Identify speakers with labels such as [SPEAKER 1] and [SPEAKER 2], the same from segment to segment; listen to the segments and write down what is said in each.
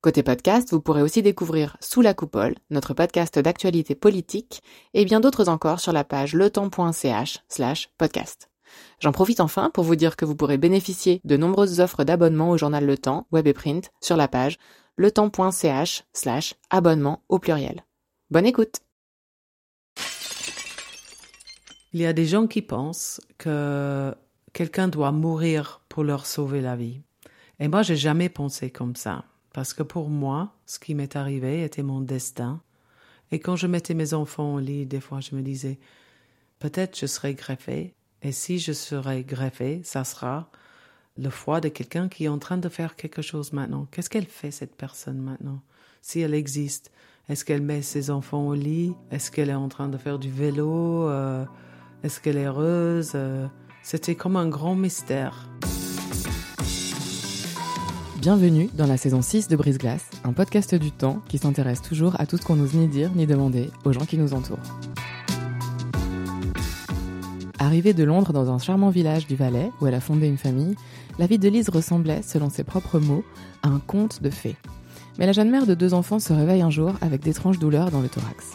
[SPEAKER 1] Côté podcast, vous pourrez aussi découvrir Sous la coupole, notre podcast d'actualité politique, et bien d'autres encore sur la page letemps.ch slash podcast. J'en profite enfin pour vous dire que vous pourrez bénéficier de nombreuses offres d'abonnement au journal Le Temps, web et print, sur la page letemps.ch slash abonnement au pluriel. Bonne écoute
[SPEAKER 2] Il y a des gens qui pensent que quelqu'un doit mourir pour leur sauver la vie. Et moi, j'ai jamais pensé comme ça. Parce que pour moi, ce qui m'est arrivé était mon destin. Et quand je mettais mes enfants au lit, des fois, je me disais, peut-être je serai greffé. Et si je serai greffé, ça sera le foie de quelqu'un qui est en train de faire quelque chose maintenant. Qu'est-ce qu'elle fait, cette personne, maintenant? Si elle existe, est-ce qu'elle met ses enfants au lit? Est-ce qu'elle est en train de faire du vélo? Euh, est-ce qu'elle est heureuse? Euh, c'était comme un grand mystère.
[SPEAKER 1] Bienvenue dans la saison 6 de Brise Glace, un podcast du temps qui s'intéresse toujours à tout ce qu'on n'ose ni dire ni demander aux gens qui nous entourent. Arrivée de Londres dans un charmant village du Valais où elle a fondé une famille, la vie de Lise ressemblait, selon ses propres mots, à un conte de fées. Mais la jeune mère de deux enfants se réveille un jour avec d'étranges douleurs dans le thorax.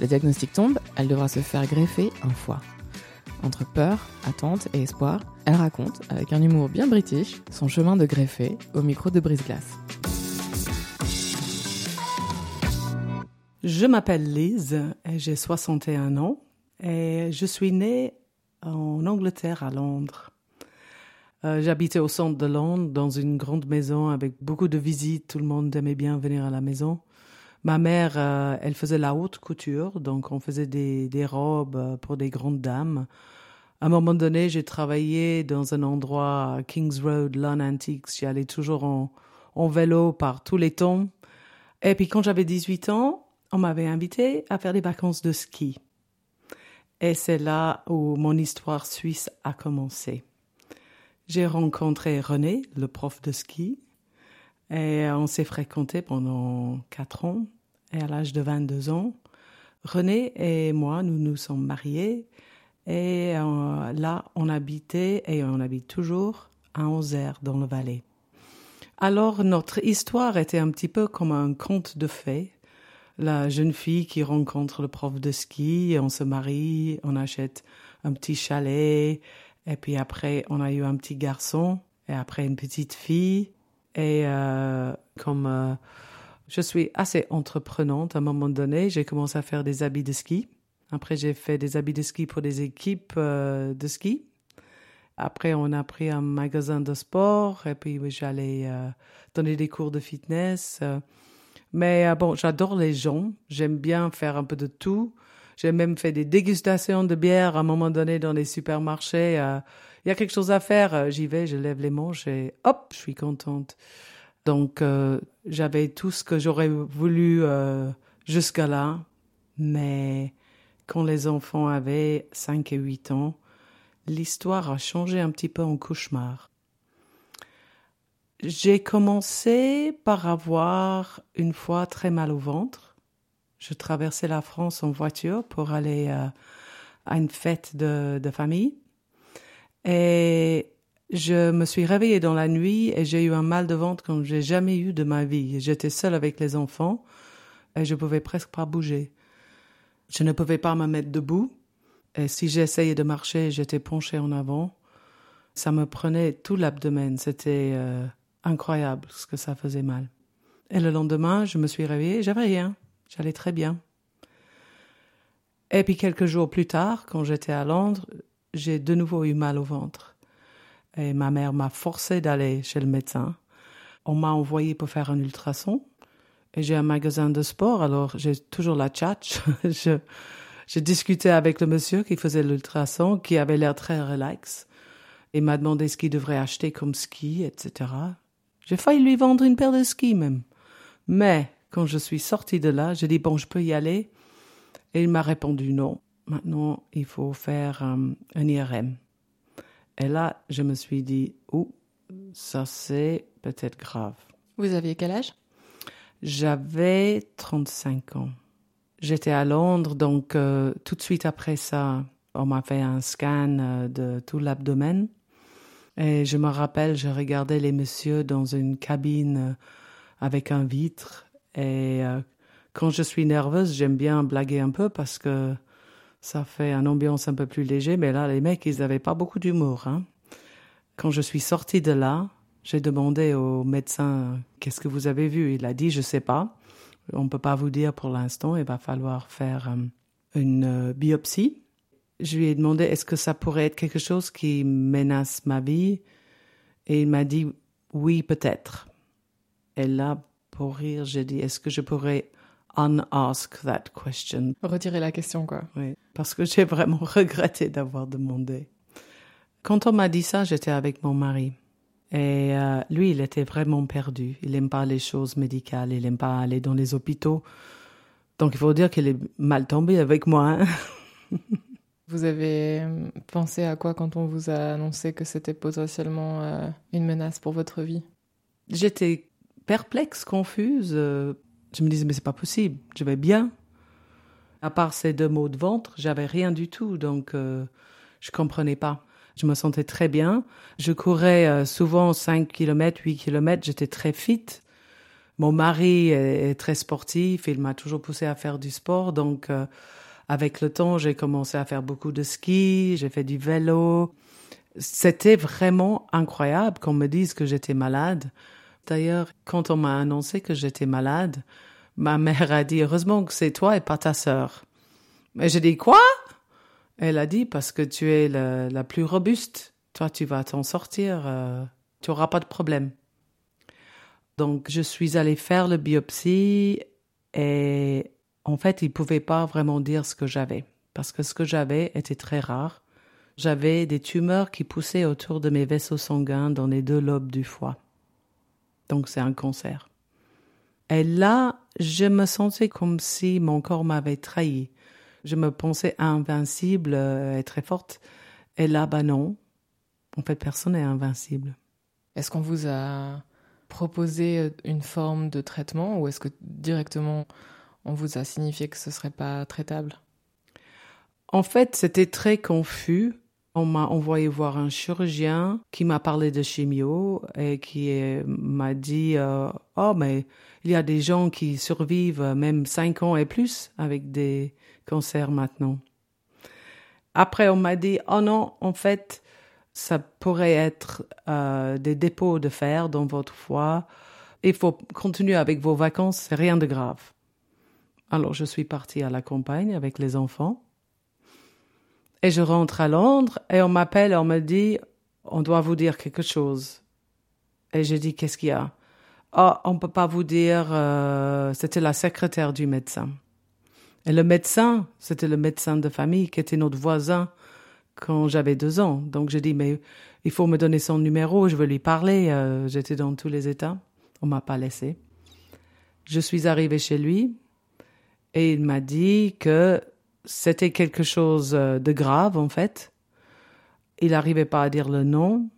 [SPEAKER 1] Le diagnostic tombe, elle devra se faire greffer un foie. Entre peur, attente et espoir, elle raconte, avec un humour bien british, son chemin de greffé au micro de Brise-Glace.
[SPEAKER 2] Je m'appelle Lise et j'ai 61 ans et je suis née en Angleterre à Londres. Euh, j'habitais au centre de Londres dans une grande maison avec beaucoup de visites, tout le monde aimait bien venir à la maison. Ma mère, euh, elle faisait la haute couture, donc on faisait des, robes euh, pour des grandes dames. À un moment donné, j'ai travaillé dans un endroit Kings Road, Lawn Antiques. J'y allais toujours en, en vélo par tous les temps. Et puis quand j'avais 18 ans, on m'avait invité à faire des vacances de ski. Et c'est là où mon histoire suisse a commencé. J'ai rencontré René, le prof de ski, et on s'est fréquenté pendant quatre ans. À l'âge de 22 ans, René et moi, nous nous sommes mariés. Et euh, là, on habitait et on habite toujours à Anzère, dans le Valais. Alors, notre histoire était un petit peu comme un conte de fées. La jeune fille qui rencontre le prof de ski, on se marie, on achète un petit chalet, et puis après, on a eu un petit garçon, et après une petite fille. Et euh, comme euh, je suis assez entreprenante. À un moment donné, j'ai commencé à faire des habits de ski. Après, j'ai fait des habits de ski pour des équipes euh, de ski. Après, on a pris un magasin de sport et puis j'allais euh, donner des cours de fitness. Euh. Mais bon, j'adore les gens. J'aime bien faire un peu de tout. J'ai même fait des dégustations de bière à un moment donné dans les supermarchés. Il y a quelque chose à faire. J'y vais, je lève les manches et hop, je suis contente. Donc, euh, j'avais tout ce que j'aurais voulu euh, jusqu'à là, mais quand les enfants avaient 5 et 8 ans, l'histoire a changé un petit peu en cauchemar. J'ai commencé par avoir une fois très mal au ventre. Je traversais la France en voiture pour aller euh, à une fête de, de famille. Et je me suis réveillée dans la nuit et j'ai eu un mal de ventre comme j'ai jamais eu de ma vie. J'étais seule avec les enfants et je pouvais presque pas bouger. Je ne pouvais pas me mettre debout et si j'essayais de marcher, j'étais penchée en avant. Ça me prenait tout l'abdomen. C'était euh, incroyable ce que ça faisait mal. Et le lendemain, je me suis réveillée, j'avais rien. J'allais très bien. Et puis quelques jours plus tard, quand j'étais à Londres, j'ai de nouveau eu mal au ventre. Et ma mère m'a forcé d'aller chez le médecin. On m'a envoyé pour faire un ultrason. Et j'ai un magasin de sport, alors j'ai toujours la tchatch. je, j'ai discuté avec le monsieur qui faisait l'ultrason, qui avait l'air très relax. Il m'a demandé ce qu'il devrait acheter comme ski, etc. J'ai failli lui vendre une paire de skis même. Mais quand je suis sortie de là, j'ai dit bon, je peux y aller. Et il m'a répondu non. Maintenant, il faut faire euh, un IRM. Et là, je me suis dit, oh, ça c'est peut-être grave.
[SPEAKER 1] Vous aviez quel âge?
[SPEAKER 2] J'avais 35 ans. J'étais à Londres, donc euh, tout de suite après ça, on m'a fait un scan euh, de tout l'abdomen. Et je me rappelle, je regardais les messieurs dans une cabine euh, avec un vitre. Et quand je suis nerveuse, j'aime bien blaguer un peu parce que ça fait une ambiance un peu plus léger. Mais là, les mecs, ils n'avaient pas beaucoup d'humour. Hein. Quand je suis sortie de là, j'ai demandé au médecin qu'est-ce que vous avez vu? Il a dit je sais pas. On ne peut pas vous dire pour l'instant. Il va falloir faire euh, une euh, biopsie. Je lui ai demandé est-ce que ça pourrait être quelque chose qui menace ma vie? Et il m'a dit oui peut-être. Et là, pour rire, j'ai dit est-ce que je pourrais unask that question.
[SPEAKER 1] Retirer la question, quoi.
[SPEAKER 2] Oui, parce que j'ai vraiment regretté d'avoir demandé. Quand on m'a dit ça, j'étais avec mon mari. Et euh, lui, il était vraiment perdu. Il n'aime pas les choses médicales, il n'aime pas aller dans les hôpitaux. Donc il faut dire qu'il est mal tombé avec moi. Hein.
[SPEAKER 1] vous avez euh, pensé à quoi quand on vous a annoncé que c'était potentiellement euh, une menace pour votre vie?
[SPEAKER 2] J'étais perplexe, confuse. Je me disais, mais c'est pas possible, je vais bien. À part ces deux mots de ventre, j'avais rien du tout, donc je comprenais pas. Je me sentais très bien. Je courais euh, souvent 5 km, 8 km. J'étais très fit. Mon mari est, très sportif. Il m'a toujours poussé à faire du sport. Donc, euh, avec le temps, j'ai commencé à faire beaucoup de ski. J'ai fait du vélo. C'était vraiment incroyable qu'on me dise que j'étais malade. D'ailleurs, quand on m'a annoncé que j'étais malade, ma mère a dit heureusement que c'est toi et pas ta sœur. Mais j'ai dit quoi? Elle a dit parce que tu es la, plus robuste. Toi, tu vas t'en sortir. Euh, tu n'auras pas de problème. Donc, je suis allée faire le biopsie et en fait, ils ne pouvaient pas vraiment dire ce que j'avais parce que ce que j'avais était très rare. J'avais des tumeurs qui poussaient autour de mes vaisseaux sanguins dans les deux lobes du foie. Donc, c'est un cancer. Et là, je me sentais comme si mon corps m'avait trahi. Je me pensais invincible euh, et très forte. Et là, bah non. En fait, personne n'est invincible.
[SPEAKER 1] Est-ce qu'on vous a proposé euh, une forme de traitement ou est-ce que directement on vous a signifié que ce serait pas traitable?
[SPEAKER 2] En fait, c'était très confus. On m'a envoyé voir un chirurgien qui m'a parlé de chimio et qui m'a dit euh, Oh, mais il y a des gens qui survivent même cinq ans et plus avec des cancer maintenant. Après, on m'a dit, oh non, en fait, ça pourrait être euh, des dépôts de fer dans votre foie. Il faut continuer avec vos vacances, rien de grave. Alors, je suis partie à la campagne avec les enfants. Et je rentre à Londres et on m'appelle et on me dit, on doit vous dire quelque chose. Et je dis, qu'est-ce qu'il y a? Oh, on peut pas vous dire, euh, c'était la secrétaire du médecin. Et le médecin, c'était le médecin de famille qui était notre voisin quand j'avais deux ans. Donc j'ai dit, mais il faut me donner son numéro, je veux lui parler. Euh, j'étais dans tous les états. On m'a pas laissé. Je suis arrivée chez lui et il m'a dit que c'était quelque chose euh, de grave en fait. Il n'arrivait pas à dire le nom.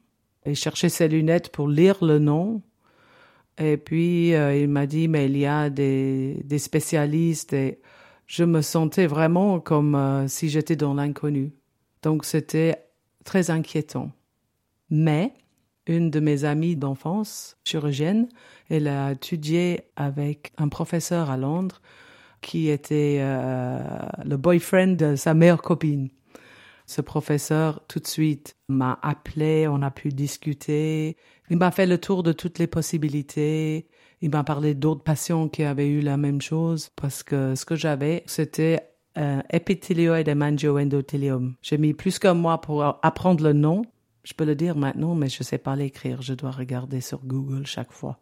[SPEAKER 2] Il cherchait ses lunettes pour lire le nom. Et puis euh, il m'a dit, mais il y a des, des spécialistes et je me sentais vraiment comme euh, si j'étais dans l'inconnu. Donc c'était très inquiétant. Mais une de mes amies d'enfance, chirurgienne, elle a étudié avec un professeur à Londres qui était euh, le boyfriend de sa meilleure copine. Ce professeur, tout de suite, m'a appelé, on a pu discuter. Il m'a fait le tour de toutes les possibilités. Il m'a parlé d'autres patients qui avaient eu la même chose parce que ce que j'avais, c'était un épithélioïde mangio-endothelium. J'ai mis plus qu'un mois pour apprendre le nom. Je peux le dire maintenant, mais je ne sais pas l'écrire. Je dois regarder sur Google chaque fois.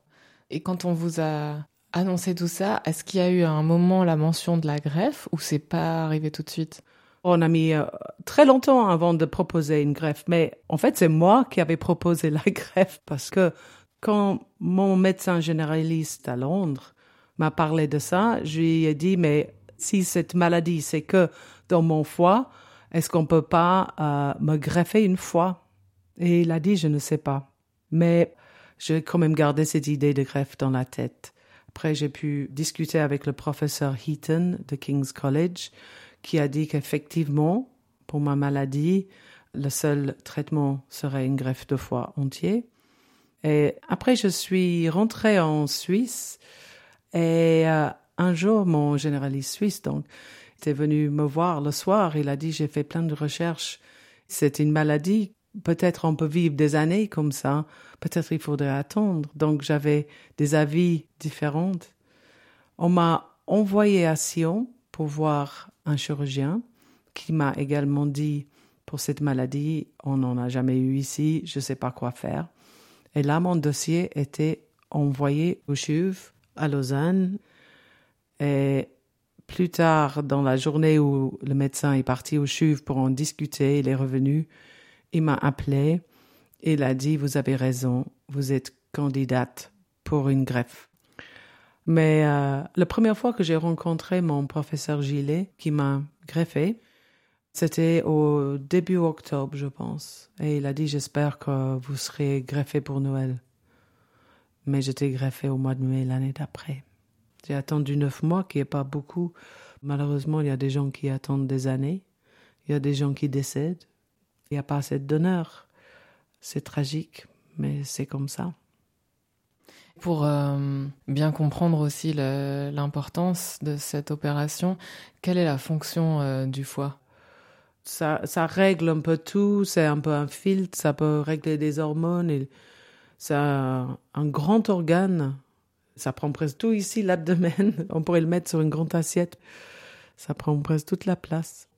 [SPEAKER 1] Et quand on vous a annoncé tout ça, est-ce qu'il y a eu un moment la mention de la greffe ou c'est pas arrivé tout de suite?
[SPEAKER 2] On a mis euh, très longtemps avant de proposer une greffe, mais en fait, c'est moi qui avais proposé la greffe parce que quand mon médecin généraliste à Londres m'a parlé de ça, je lui ai dit, mais si cette maladie, c'est que dans mon foie, est-ce qu'on peut pas euh, me greffer une fois? Et il a dit, je ne sais pas. Mais j'ai quand même gardé cette idée de greffe dans la tête. Après, j'ai pu discuter avec le professeur Heaton de King's College, qui a dit qu'effectivement, pour ma maladie, le seul traitement serait une greffe de foie entier. Et après, je suis rentrée en Suisse et euh, un jour, mon généraliste suisse, donc, était venu me voir le soir. Il a dit, j'ai fait plein de recherches. C'est une maladie. Peut-être on peut vivre des années comme ça. Peut-être il faudrait attendre. Donc, j'avais des avis différents. On m'a envoyé à Sion pour voir un chirurgien qui m'a également dit pour cette maladie, on n'en a jamais eu ici, je ne sais pas quoi faire. Et là, mon dossier était envoyé au CHUV à Lausanne. Et plus tard, dans la journée où le médecin est parti au CHUV pour en discuter, il est revenu, il m'a appelé et il a dit, vous avez raison, vous êtes candidate pour une greffe. Mais euh, la première fois que j'ai rencontré mon professeur Gillet, qui m'a greffé, c'était au début octobre, je pense. Et il a dit, j'espère que vous serez greffé pour Noël. Mais j'étais greffé au mois de mai l'année d'après. J'ai attendu neuf mois, qui n'est pas beaucoup. Malheureusement, il y a des gens qui attendent des années. Il y a des gens qui décèdent. Il n'y a pas assez de donneurs. C'est tragique, mais c'est comme ça.
[SPEAKER 1] Pour euh, bien comprendre aussi l'importance de cette opération, quelle est la fonction euh, du foie?
[SPEAKER 2] Ça, ça règle un peu tout, c'est un peu un filtre, ça peut régler des hormones. C'est un, un grand organe ça prend presque tout ici, l'abdomen. On pourrait le mettre sur une grande assiette. Ça prend presque toute la place.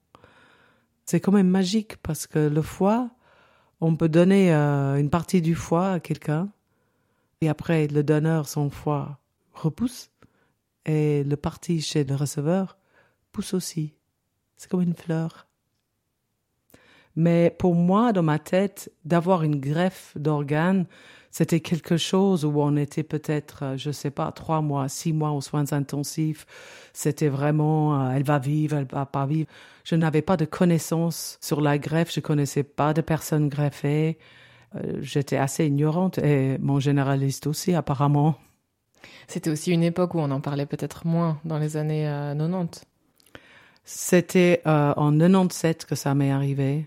[SPEAKER 2] C'est quand même magique parce que le foie, on peut donner euh, une partie du foie à quelqu'un et après le donneur, son foie repousse et le parti chez le receveur pousse aussi. C'est comme une fleur. Mais pour moi, dans ma tête, d'avoir une greffe d'organes, c'était quelque chose où on était peut-être, euh, je sais pas, trois mois, six mois aux soins intensifs. C'était vraiment, euh, elle va vivre, elle va pas vivre. Je n'avais pas de connaissances sur la greffe, je connaissais pas de personnes greffées. Euh, j'étais assez ignorante et mon généraliste aussi, apparemment.
[SPEAKER 1] C'était aussi une époque où on en parlait peut-être moins dans les années 90.
[SPEAKER 2] C'était en 97 que ça m'est arrivé.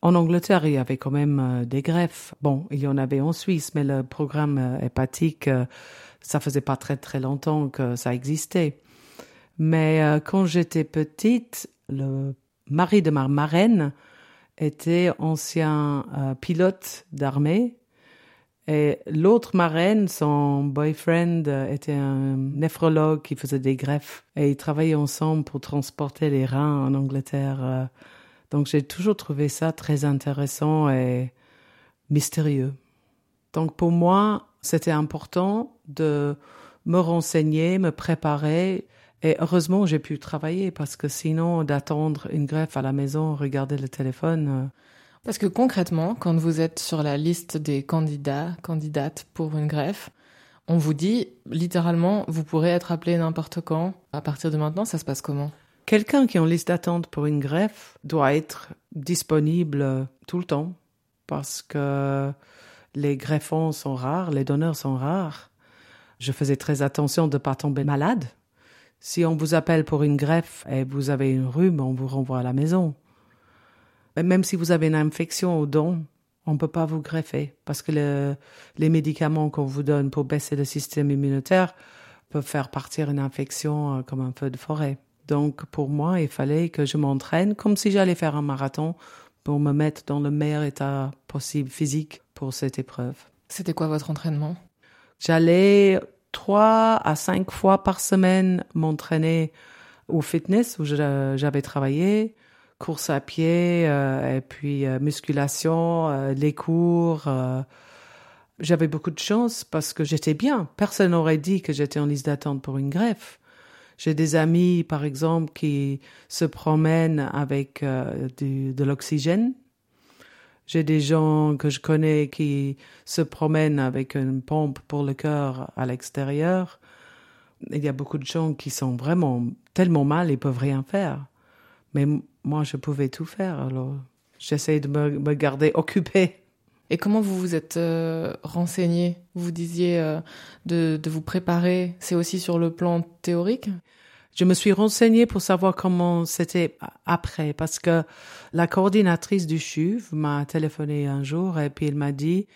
[SPEAKER 2] En Angleterre, il y avait quand même euh, des greffes. Bon, il y en avait en Suisse, mais le programme euh, hépatique, euh, ça faisait pas très très longtemps que ça existait. Mais quand j'étais petite, le mari de ma marraine était ancien pilote d'armée et l'autre marraine, son boyfriend, était un néphrologue qui faisait des greffes et ils travaillaient ensemble pour transporter les reins en Angleterre donc j'ai toujours trouvé ça très intéressant et mystérieux. Donc pour moi, c'était important de me renseigner, me préparer. Et heureusement, j'ai pu travailler parce que sinon, d'attendre une greffe à la maison, regarder le téléphone. Euh,
[SPEAKER 1] parce que concrètement, quand vous êtes sur la liste des candidats, candidates pour une greffe, on vous dit littéralement, vous pourrez être appelé n'importe quand. À partir de maintenant, ça se passe comment?
[SPEAKER 2] Quelqu'un qui est en liste d'attente pour une greffe doit être disponible tout le temps parce que les greffons sont rares, les donneurs sont rares. Je faisais très attention de ne pas tomber malade. Si on vous appelle pour une greffe et vous avez une rhume, on vous renvoie à la maison. même si vous avez une infection au don, on ne peut pas vous greffer parce que les médicaments qu'on vous donne pour baisser le système immunitaire peuvent faire partir une infection euh, comme un feu de forêt. Donc pour moi, il fallait que je m'entraîne comme si j'allais faire un marathon pour me mettre dans le meilleur état possible physique pour cette épreuve.
[SPEAKER 1] C'était quoi votre entraînement?
[SPEAKER 2] J'allais trois à cinq fois par semaine m'entraîner au fitness où j'avais travaillé, course à pied euh, et puis euh, musculation, euh, les cours. j'avais beaucoup de chance parce que j'étais bien. Personne n'aurait dit que j'étais en liste d'attente pour une greffe. J'ai des amis, par exemple, qui se promènent avec euh, du, de l'oxygène. J'ai des gens que je connais qui se promènent avec une pompe pour le cœur à l'extérieur. Il y a beaucoup de gens qui sont vraiment tellement mal, ils peuvent rien faire. Mais moi, je pouvais tout faire. Alors, j'essaie de me, me garder occupée.
[SPEAKER 3] Et comment vous vous êtes euh, renseigné? Vous disiez euh, de, de vous préparer, c'est aussi sur le plan théorique?
[SPEAKER 2] Je me suis renseignée pour savoir comment c'était après, parce que la coordinatrice du CHUV m'a téléphoné un jour et puis elle m'a dit,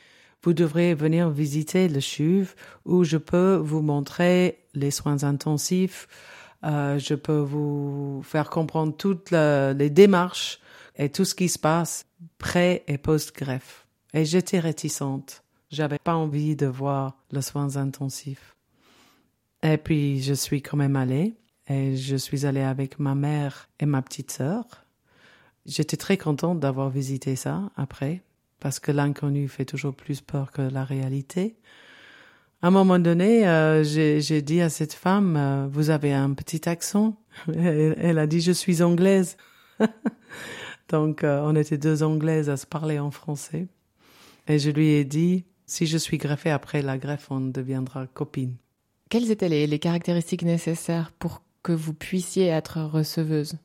[SPEAKER 2] vous devrez venir visiter le CHUV où je peux vous montrer les soins intensifs, euh, je peux vous faire comprendre toutes les démarches et tout ce qui se passe pré et post-greffe. Et j'étais réticente. J'avais pas envie de voir les soins intensifs. Et puis, je suis quand même allée. Et je suis allée avec ma mère et ma petite sœur. J'étais très contente d'avoir visité ça après, parce que l'inconnu fait toujours plus peur que la réalité. À un moment donné, euh, j'ai dit à cette femme, euh, vous avez un petit accent. Elle, a dit, je suis anglaise. Donc, euh, on était deux anglaises à se parler en français. Et je lui ai dit, si je suis greffée après la greffe, on deviendra copines.
[SPEAKER 3] Quelles étaient les, les caractéristiques nécessaires pour que vous puissiez être receveuse?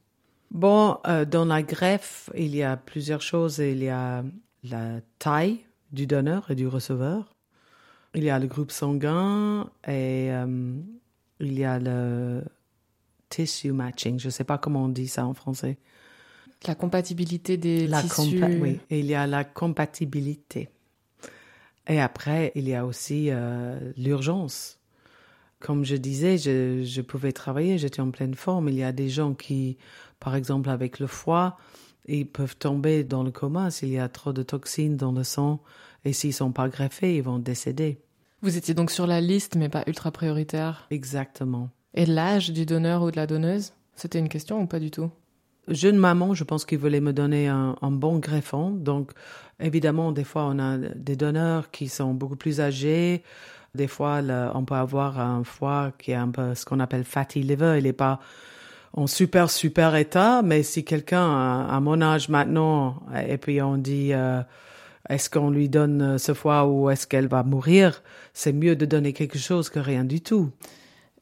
[SPEAKER 2] Bon, euh, dans la greffe, il y a plusieurs choses. Il y a la taille du donneur et du receveur. Il y a le groupe sanguin et euh, il y a le tissue matching. Je ne sais pas comment on dit ça en français.
[SPEAKER 3] La compatibilité des
[SPEAKER 2] la
[SPEAKER 3] tissus.
[SPEAKER 2] oui, il y a la compatibilité. Et après, il y a aussi euh, l'urgence. Comme je disais, je, je pouvais travailler, j'étais en pleine forme. Il y a des gens qui, par exemple, avec le foie, ils peuvent tomber dans le coma s'il y a trop de toxines dans le sang et s'ils sont pas greffés, ils vont décéder.
[SPEAKER 3] Vous étiez donc sur la liste, mais pas ultra prioritaire.
[SPEAKER 2] Exactement.
[SPEAKER 3] Et l'âge du donneur ou de la donneuse, c'était une question ou pas du tout?
[SPEAKER 2] Jeune maman, je pense qu'ils voulaient me donner un, bon greffon. Donc, évidemment, des fois, on a des donneurs qui sont beaucoup plus âgés, des fois, on peut avoir un foie qui est un peu ce qu'on appelle fatty liver. Il n'est pas en super, super état, mais si quelqu'un à mon âge maintenant, et puis on dit, euh, est-ce qu'on lui donne ce foie ou est-ce qu'elle va mourir, c'est mieux de donner quelque chose que rien du tout.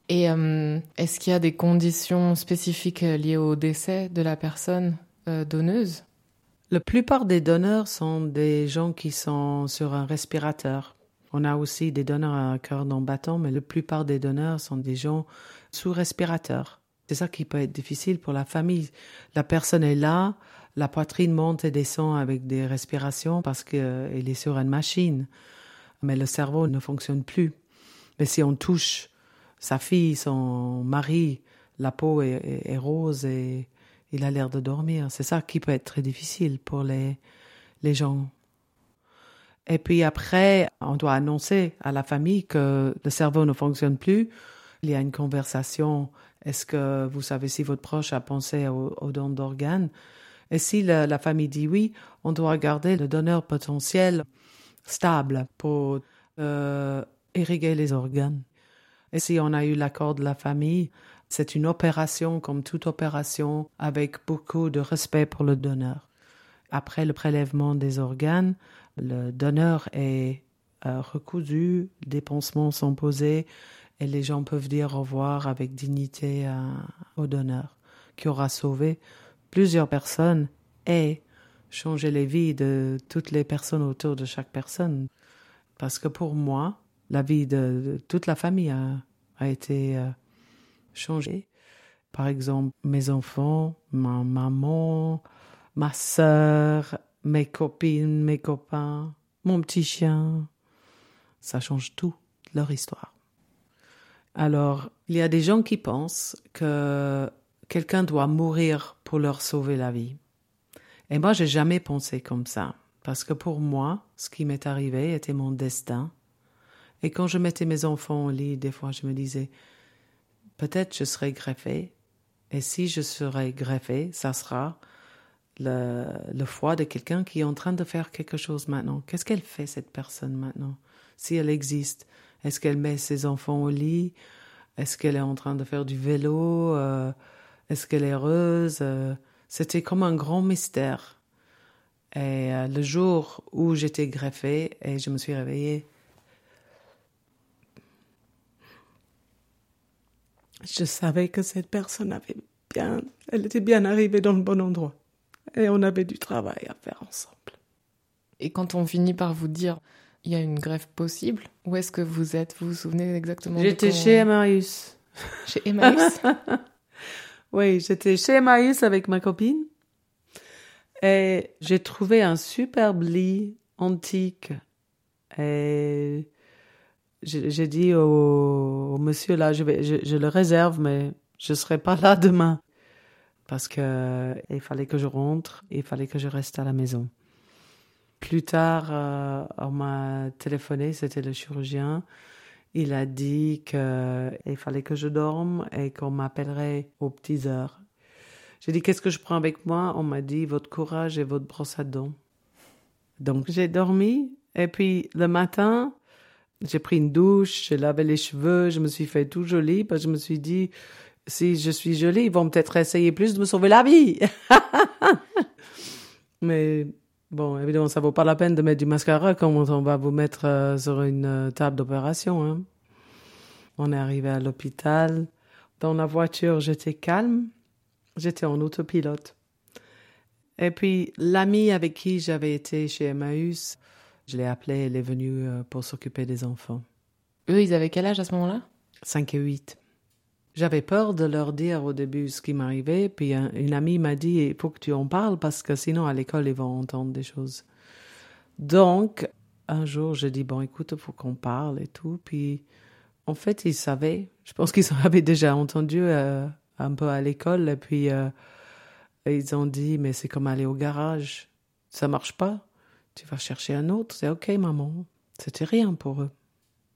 [SPEAKER 3] Et euh, est-ce qu'il y a des conditions spécifiques liées au décès de la personne euh, donneuse?
[SPEAKER 2] La plupart des donneurs sont des gens qui sont sur un respirateur. On a aussi des donneurs à cœur non battant, mais la plupart des donneurs sont des gens sous respirateur. C'est ça qui peut être difficile pour la famille. La personne est là, la poitrine monte et descend avec des respirations parce qu'elle est sur une machine, mais le cerveau ne fonctionne plus. Mais si on touche sa fille, son mari, la peau est, rose et il a l'air de dormir. C'est ça qui peut être très difficile pour les, les gens et puis après, on doit annoncer à la famille que le cerveau ne fonctionne plus. Il y a une conversation. Est-ce que vous savez si votre proche a pensé au, don d'organes? Et si la, famille dit oui, on doit garder le donneur potentiel stable pour euh, irriguer les organes. Et si on a eu l'accord de la famille, c'est une opération comme toute opération avec beaucoup de respect pour le donneur. Après le prélèvement des organes, le donneur est euh, recousu, des pansements sont posés et les gens peuvent dire au revoir avec dignité au donneur qui aura sauvé plusieurs personnes et changé les vies de toutes les personnes autour de chaque personne. Parce que pour moi, la vie de, toute la famille a, été euh, changée. Par exemple, mes enfants, ma maman, ma sœur, mes copines, mes copains, mon petit chien. Ça change tout, leur histoire. Alors, il y a des gens qui pensent que quelqu'un doit mourir pour leur sauver la vie. Et moi, j'ai jamais pensé comme ça. Parce que pour moi, ce qui m'est arrivé était mon destin. Et quand je mettais mes enfants au lit, des fois, je me disais, peut-être je serai greffé. Et si je serai greffé, ça sera le, le foie de quelqu'un qui est en train de faire quelque chose maintenant. Qu'est-ce qu'elle fait, cette personne maintenant, si elle existe Est-ce qu'elle met ses enfants au lit? Est-ce qu'elle est en train de faire du vélo? Euh, Est-ce qu'elle est heureuse? Euh, C'était comme un grand mystère. Et euh, le jour où j'étais greffée et je me suis réveillée, je savais que cette personne avait bien, elle était bien arrivée dans le bon endroit et on avait du travail à faire ensemble.
[SPEAKER 3] Et quand on finit par vous dire il y a une greffe possible, où est-ce que vous êtes? Vous vous souvenez exactement
[SPEAKER 2] J'étais chez Emmaüs.
[SPEAKER 3] Chez Emmaüs?
[SPEAKER 2] Oui, j'étais chez Emmaüs avec ma copine. Et j'ai trouvé un superbe lit antique. Et j'ai dit au, monsieur là, je, le réserve, mais je serai pas là demain. Parce que il fallait que je rentre, il fallait que je reste à la maison. Plus tard, euh, on m'a téléphoné, c'était le chirurgien. Il a dit qu'il fallait que je dorme et qu'on m'appellerait aux petites heures. J'ai dit qu'est-ce que je prends avec moi? On m'a dit votre courage et votre brosse à dents. Donc j'ai dormi et puis le matin, j'ai pris une douche, j'ai lavé les cheveux, je me suis fait tout joli parce que je me suis dit si je suis jolie, ils vont peut-être essayer plus de me sauver la vie. Mais Bon, évidemment, ça vaut pas la peine de mettre du mascara quand on va vous mettre euh, sur une euh, table d'opération. Hein. On est arrivé à l'hôpital. Dans la voiture, j'étais calme. J'étais en autopilote. Et puis, l'amie avec qui j'avais été chez Emmaüs, je l'ai appelée, elle est venue euh, pour s'occuper des enfants.
[SPEAKER 3] Eux, ils avaient quel âge à ce moment-là?
[SPEAKER 2] 5 et 8. J'avais peur de leur dire au début ce qui m'arrivait, puis une amie m'a dit il faut que tu en parles parce que sinon à l'école ils vont entendre des choses. Donc un jour j'ai dit bon écoute il faut qu'on parle et tout, puis en fait ils savaient, je pense qu'ils avaient déjà entendu euh, un peu à l'école et puis euh, ils ont dit mais c'est comme aller au garage, ça marche pas, tu vas chercher un autre, c'est ok maman, c'était rien pour eux.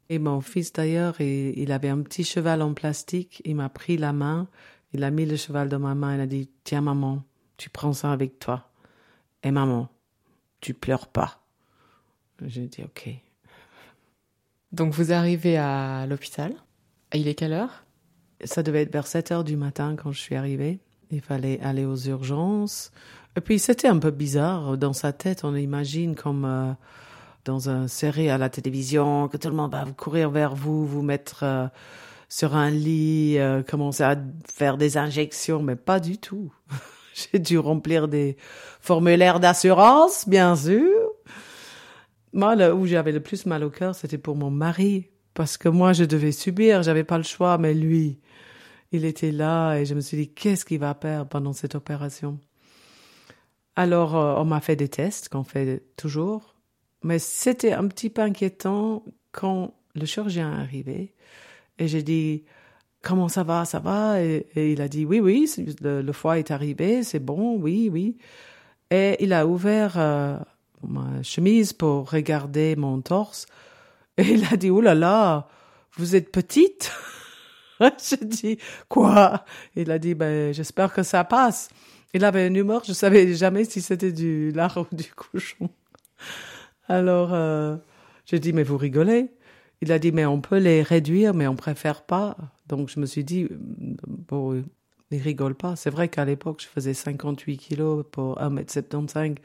[SPEAKER 2] Et mon fils d'ailleurs, il, avait un petit cheval en plastique. Il m'a pris la main, il a mis le cheval dans ma main. Il a dit Tiens, maman, tu prends ça avec toi. Et maman, tu pleures pas. J'ai dit Ok.
[SPEAKER 3] Donc vous arrivez à l'hôpital. Il est quelle heure?
[SPEAKER 2] Ça devait être vers 7 heures du matin quand je suis arrivée. Il fallait aller aux urgences. Et puis c'était un peu bizarre. Dans sa tête, on imagine comme. Euh, dans un série à la télévision, que tout le monde va courir vers vous, vous mettre euh, sur un lit, euh, commencer à faire des injections, mais pas du tout. J'ai dû remplir des formulaires d'assurance, bien sûr. Moi, là où j'avais le plus mal au cœur, c'était pour mon mari, parce que moi, je devais subir, j'avais pas le choix, mais lui, il était là, et je me suis dit, qu'est-ce qu'il va perdre pendant cette opération? Alors, euh, on m'a fait des tests qu'on fait toujours mais c'était un petit peu inquiétant quand le chirurgien est arrivé et j'ai dit comment ça va, ça va? Et, il a dit oui, oui, le, foie est arrivé, c'est bon, oui, oui. Et il a ouvert euh, ma chemise pour regarder mon torse et il a dit oh là là, vous êtes petite. j'ai dit quoi? Il a dit ben j'espère que ça passe. Il avait une humeur, je savais jamais si c'était du lard ou du cochon. Alors, euh, j'ai dit, mais vous rigolez Il a dit, mais on peut les réduire, mais on préfère pas. Donc, je me suis dit, bon, il rigole pas. C'est vrai qu'à l'époque, je faisais 58 kilos pour 1m75.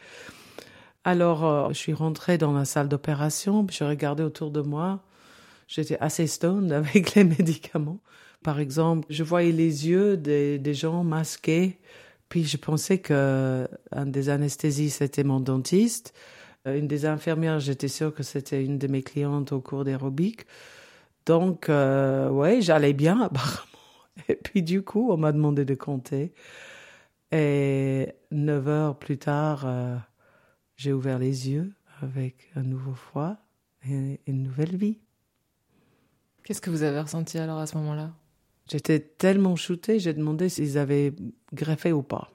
[SPEAKER 2] Alors, euh, je suis rentrée dans la salle d'opération, je regardais autour de moi. J'étais assez stoned avec les médicaments. Par exemple, je voyais les yeux des gens masqués, puis je pensais que un des anesthésies, c'était mon dentiste. Euh, une des infirmières, j'étais sûre que c'était une de mes clientes au cours d'aérobic. Donc, euh, ouais, j'allais bien apparemment. Et puis du coup, on m'a demandé de compter. Et neuf heures plus tard, euh, j'ai ouvert les yeux avec un nouveau foie et une nouvelle vie.
[SPEAKER 3] Qu'est-ce que vous avez ressenti alors à ce moment-là?
[SPEAKER 2] J'étais tellement shootée, j'ai demandé s'ils avaient greffé ou pas.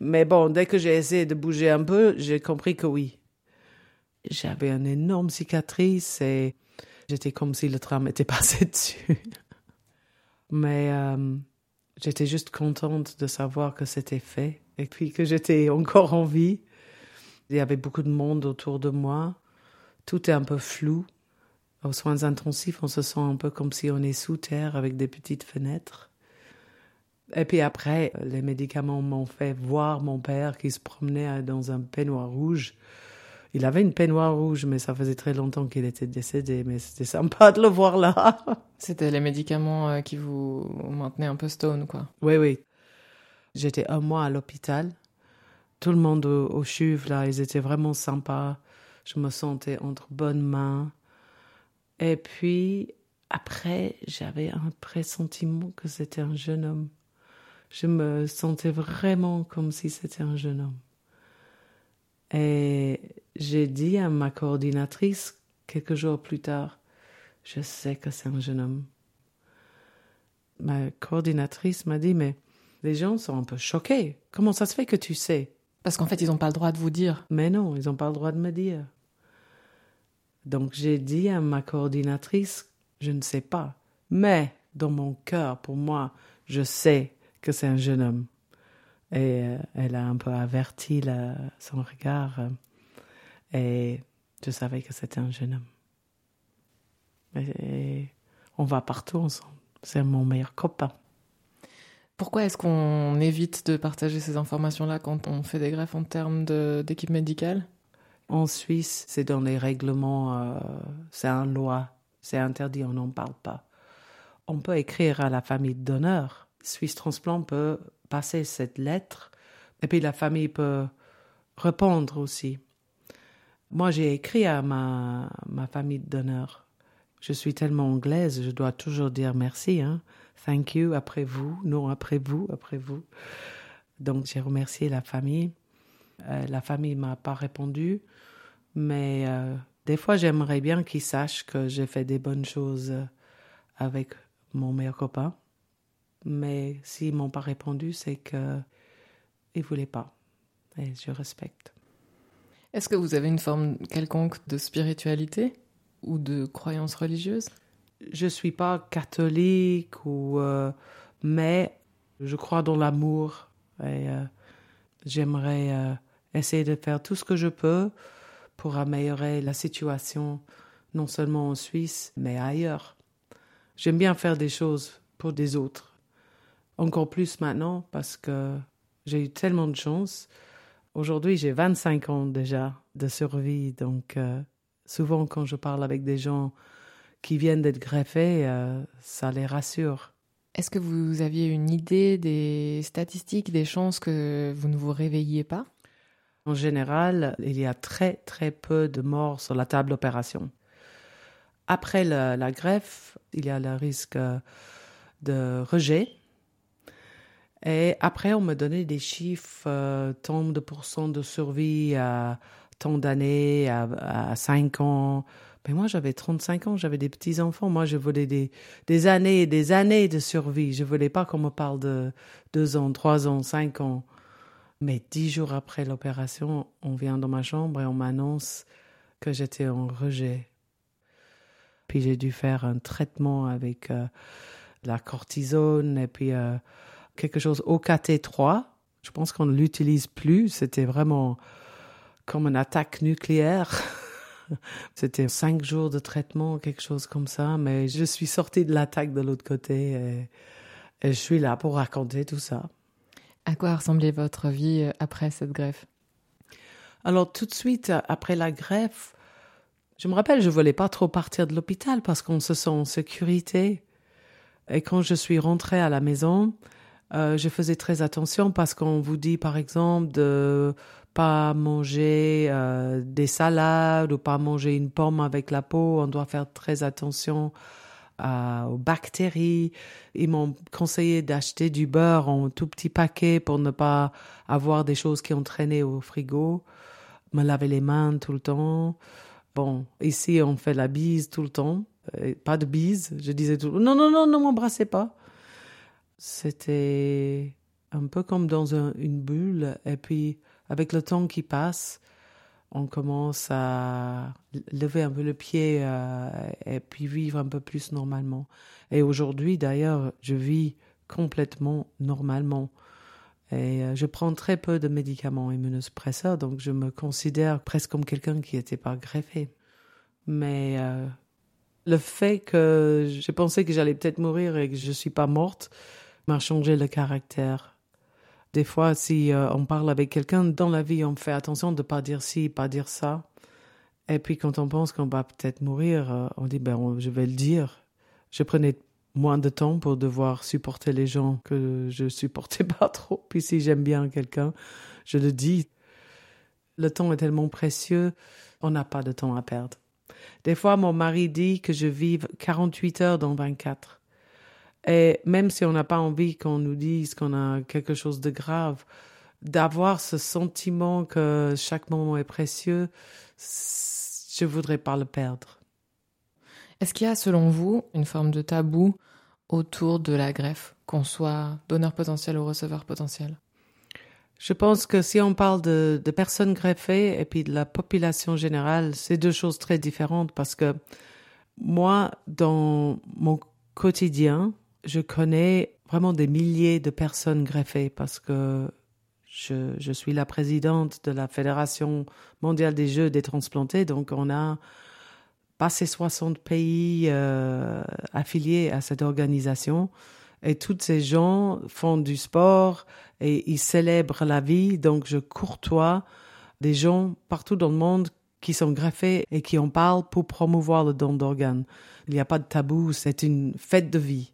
[SPEAKER 2] Mais bon, dès que j'ai essayé de bouger un peu, j'ai compris que oui. J'avais une énorme cicatrice et j'étais comme si le tram était passé dessus. Mais euh, j'étais juste contente de savoir que c'était fait et puis que j'étais encore en vie. Il y avait beaucoup de monde autour de moi. Tout est un peu flou. Aux soins intensifs, on se sent un peu comme si on est sous terre avec des petites fenêtres. Et puis après, les médicaments m'ont fait voir mon père qui se promenait dans un peignoir rouge. Il avait une peignoir rouge, mais ça faisait très longtemps qu'il était décédé, mais c'était sympa de le voir là.
[SPEAKER 3] C'était les médicaments euh, qui vous maintenaient un peu stone, quoi.
[SPEAKER 2] Oui, oui. J'étais un mois à l'hôpital. tout le monde au, au CHUV, là, ils étaient vraiment sympas. Je me sentais entre bonnes mains. Et puis, après, j'avais un pressentiment que c'était un jeune homme. Je me sentais vraiment comme si c'était un jeune homme. Et j'ai dit à ma coordinatrice quelques jours plus tard, je sais que c'est un jeune homme. Ma coordinatrice m'a dit, mais les gens sont un peu choqués. Comment ça se fait que tu sais?
[SPEAKER 3] Parce qu'en fait, ils n'ont pas le droit de vous dire.
[SPEAKER 2] Mais non, ils n'ont pas le droit de me dire. Donc j'ai dit à ma coordinatrice, je ne sais pas. Mais dans mon cœur, pour moi, je sais que c'est un jeune homme. Et euh, elle a un peu averti son regard. euh, et je savais que c'était un jeune homme. Et, on va partout ensemble. C'est mon meilleur copain.
[SPEAKER 3] Pourquoi est-ce qu'on évite de partager ces informations-là quand on fait des greffes en termes d'équipe médicale?
[SPEAKER 2] En Suisse, c'est dans les règlements, euh, c'est un loi, c'est interdit, on n'en parle pas. On peut écrire à la famille de donneur. Suisse Transplant peut passer cette lettre et puis la famille peut répondre aussi. Moi, j'ai écrit à ma, ma famille de donneur. Je suis tellement anglaise, je dois toujours dire merci. Hein. Thank you après vous, non après vous, après vous. Donc j'ai remercié la famille. Euh, la famille m'a pas répondu, mais euh, des fois j'aimerais bien qu'ils sachent que j'ai fait des bonnes choses avec mon meilleur copain. Mais s'ils m'ont pas répondu, c'est que ils voulaient pas. Et je respecte.
[SPEAKER 3] Est-ce que vous avez une forme quelconque de spiritualité ou de croyance religieuse?
[SPEAKER 2] Je suis pas catholique ou euh, mais je crois dans l'amour et euh, j'aimerais euh, essayer de faire tout ce que je peux pour améliorer la situation non seulement en Suisse mais ailleurs. J'aime bien faire des choses pour des autres. Encore plus maintenant parce que j'ai eu tellement de chance. Aujourd'hui, j'ai 25 ans déjà de survie, donc euh, souvent quand je parle avec des gens qui viennent d'être greffés, euh, ça les rassure.
[SPEAKER 3] Est-ce que vous aviez une idée des statistiques, des chances que vous ne vous réveilliez pas?
[SPEAKER 2] En général, il y a très très peu de morts sur la table d'opération. Après la, greffe, il y a le risque euh, de rejet. Et après, on me donnait des chiffres, euh, tant de pourcents de survie à tant d'années, à, à 5 ans. Mais moi, j'avais 35 ans, j'avais des petits-enfants. Moi, je voulais des, des années et des années de survie. Je voulais pas qu'on me parle de 2 ans, 3 ans, 5 ans. Mais dix jours après l'opération, on vient dans ma chambre et on m'annonce que j'étais en rejet. Puis j'ai dû faire un traitement avec euh, la cortisone et puis euh, quelque chose OKT3. Je pense qu'on ne l'utilise plus. C'était vraiment comme une attaque nucléaire. C'était cinq jours de traitement, quelque chose comme ça. Mais je suis sortie de l'attaque de l'autre côté et je suis là pour raconter tout ça.
[SPEAKER 3] À quoi ressemblait votre vie euh, après cette greffe?
[SPEAKER 2] Alors tout de suite après la greffe, je me rappelle, je voulais pas trop partir de l'hôpital parce qu'on se sent en sécurité. Et quand je suis rentrée à la maison, euh, je faisais très attention parce qu'on vous dit par exemple de pas manger euh, des salades ou pas manger une pomme avec la peau. On doit faire très attention à- aux bactéries. Ils m'ont conseillé d'acheter du beurre en tout petit paquet pour ne pas avoir des choses qui ont traîné au frigo. Me laver les mains tout le temps. Bon, ici, on fait la bise tout le temps. Euh, pas de bise. Je disais tout non, non, non, ne m'embrassez pas. C'était un peu comme dans un- une bulle. Et puis, avec le temps qui passe, on commence à lever un peu le pied euh, et puis vivre un peu plus normalement. Et aujourd'hui, d'ailleurs, je vis complètement normalement. Et euh, je prends très peu de médicaments immunosuppresseurs, donc je me considère presque comme quelqu'un qui n'était pas greffé. Mais euh, le fait que j'ai pensé que j'allais peut-être mourir et que je ne suis pas morte m'a changé le caractère. Des fois, si euh, on parle avec quelqu'un dans la vie, on fait attention de ne pas dire ci, pas dire ça. Et puis quand on pense qu'on va peut-être mourir, euh, on dit ben je vais le dire. Je prenais moins de temps pour devoir supporter les gens que je supportais pas trop. Puis si j'aime bien quelqu'un, je le dis. Le temps est tellement précieux, on n'a pas de temps à perdre. Des fois, mon mari dit que je vive 48 heures dans 24. Et même si on n'a pas envie qu'on nous dise qu'on a quelque chose de grave, d'avoir ce sentiment que chaque moment est précieux, je voudrais pas le perdre.
[SPEAKER 3] Est-ce qu'il y a, selon vous, une forme de tabou autour de la greffe, qu'on soit donneur potentiel ou receveur potentiel?
[SPEAKER 2] Je pense que si on parle de, de, personnes greffées et puis de la population générale, c'est deux choses très différentes parce que moi, dans mon quotidien, je connais vraiment des milliers de personnes greffées parce que je, suis la présidente de la Fédération mondiale des jeux des transplantés, donc on a passé 60 pays euh, affiliés à cette organisation. Et tous ces gens font du sport et ils célèbrent la vie. Donc je courtois des gens partout dans le monde qui sont greffés et qui en parlent pour promouvoir le don d'organes. Il n'y a pas de tabou, c'est une fête de vie.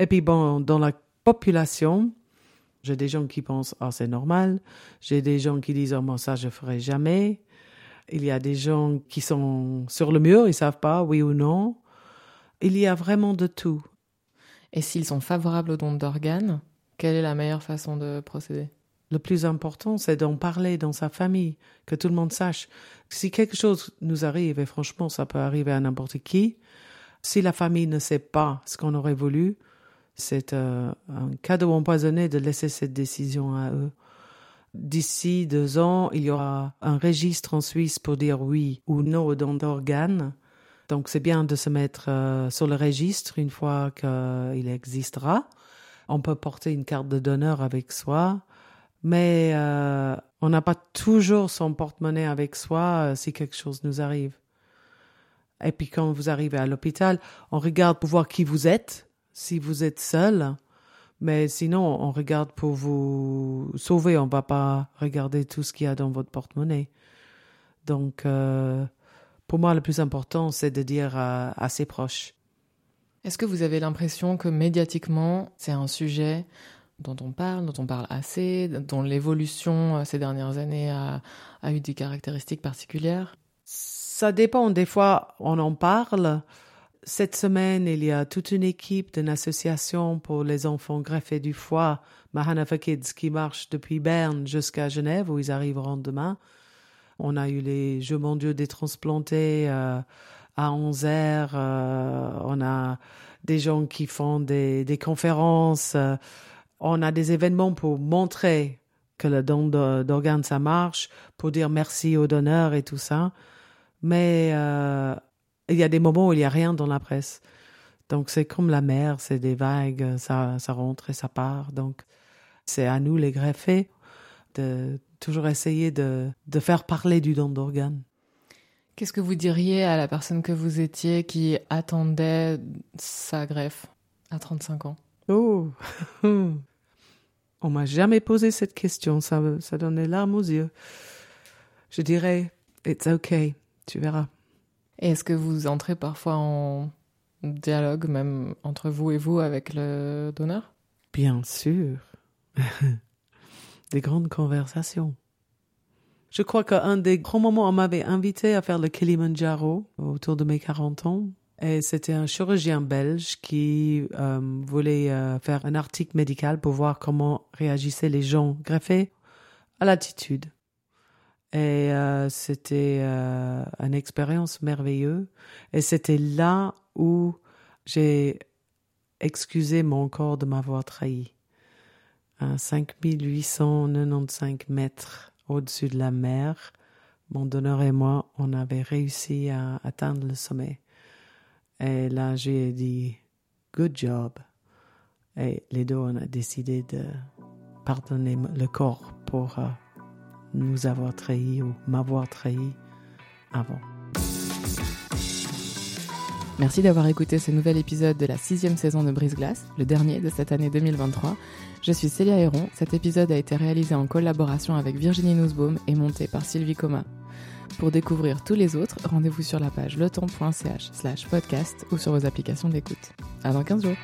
[SPEAKER 2] Et puis bon, dans la population, j'ai des gens qui pensent ah c'est normal, j'ai des gens qui disent oh moi ça je ferai jamais. Il y a des gens qui sont sur le mur, ils savent pas oui ou non. Il y a vraiment de tout.
[SPEAKER 3] Et s'ils sont favorables au don d'organes, quelle est la meilleure façon de procéder?
[SPEAKER 2] Le plus important, c'est d'en parler dans sa famille, que tout le monde sache. Si quelque chose nous arrive, et franchement, ça peut arriver à n'importe qui, si la famille ne sait pas ce qu'on aurait voulu, c'est euh, un cadeau empoisonné de laisser cette décision à eux. D'ici deux ans, il y aura un registre en Suisse pour dire oui ou non au don d'organes. Donc c'est bien de se mettre euh, sur le registre une fois qu'il existera. On peut porter une carte de donneur avec soi, mais euh, on n'a pas toujours son porte-monnaie avec soi si quelque chose nous arrive. Et puis quand vous arrivez à l'hôpital, on regarde pour voir qui vous êtes si vous êtes seul. Mais sinon, on regarde pour vous sauver. On va pas regarder tout ce qu'il y a dans votre porte-monnaie. Donc, euh, pour moi, le plus important, c'est de dire à, à ses proches.
[SPEAKER 3] Est-ce que vous avez l'impression que médiatiquement, c'est un sujet dont on parle, dont on parle assez, dont l'évolution euh, ces dernières années a, a eu des caractéristiques particulières?
[SPEAKER 2] Ça dépend. Des fois, on en parle cette semaine, il y a toute une équipe d'une association pour les enfants greffés du foie, Mahana Kids, qui marche depuis Berne jusqu'à Genève, où ils arriveront demain. On a eu les Jeux mondiaux des transplantés euh, à 11 heures. Euh, on a des gens qui font des, des conférences. Euh, on a des événements pour montrer que le don d'organes, ça marche, pour dire merci aux donneurs et tout ça. Mais il y a des moments où il n'y a rien dans la presse. Donc c'est comme la mer, c'est des vagues, ça, ça rentre et ça part. Donc c'est à nous les greffés de toujours essayer de, de faire parler du don d'organes.
[SPEAKER 3] Qu'est-ce que vous diriez à la personne que vous étiez qui attendait sa greffe à 35 ans?
[SPEAKER 2] Oh On m'a jamais posé cette question, ça, ça donne les larmes aux yeux. Je dirais, it's okay, tu verras.
[SPEAKER 3] Et est-ce que vous entrez parfois en dialogue, même entre vous et vous, avec le donneur?
[SPEAKER 2] Bien sûr. des grandes conversations. Je crois qu'un des grands moments, on m'avait invité à faire le Kilimanjaro autour de mes 40 ans. Et c'était un chirurgien belge qui euh, voulait euh, faire un article médical pour voir comment réagissaient les gens greffés à l'attitude. Et euh, c'était euh, une expérience merveilleuse. Et c'était là où j'ai excusé mon corps de m'avoir trahi. À 5895 mètres au-dessus de la mer, mon donneur et moi, on avait réussi à atteindre le sommet. Et là, j'ai dit, good job. Et les deux, on a décidé de pardonner le corps pour euh, nous avoir trahis ou m'avoir trahi avant.
[SPEAKER 1] Merci d'avoir écouté ce nouvel épisode de la sixième saison de Brise Glace, le dernier de cette année 2023. Je suis Célia Héron. Cet épisode a été réalisé en collaboration avec Virginie Nussbaum et monté par Sylvie Coma. Pour découvrir tous les autres, rendez-vous sur la page letemps.ch slash podcast ou sur vos applications d'écoute. À dans 15 jours!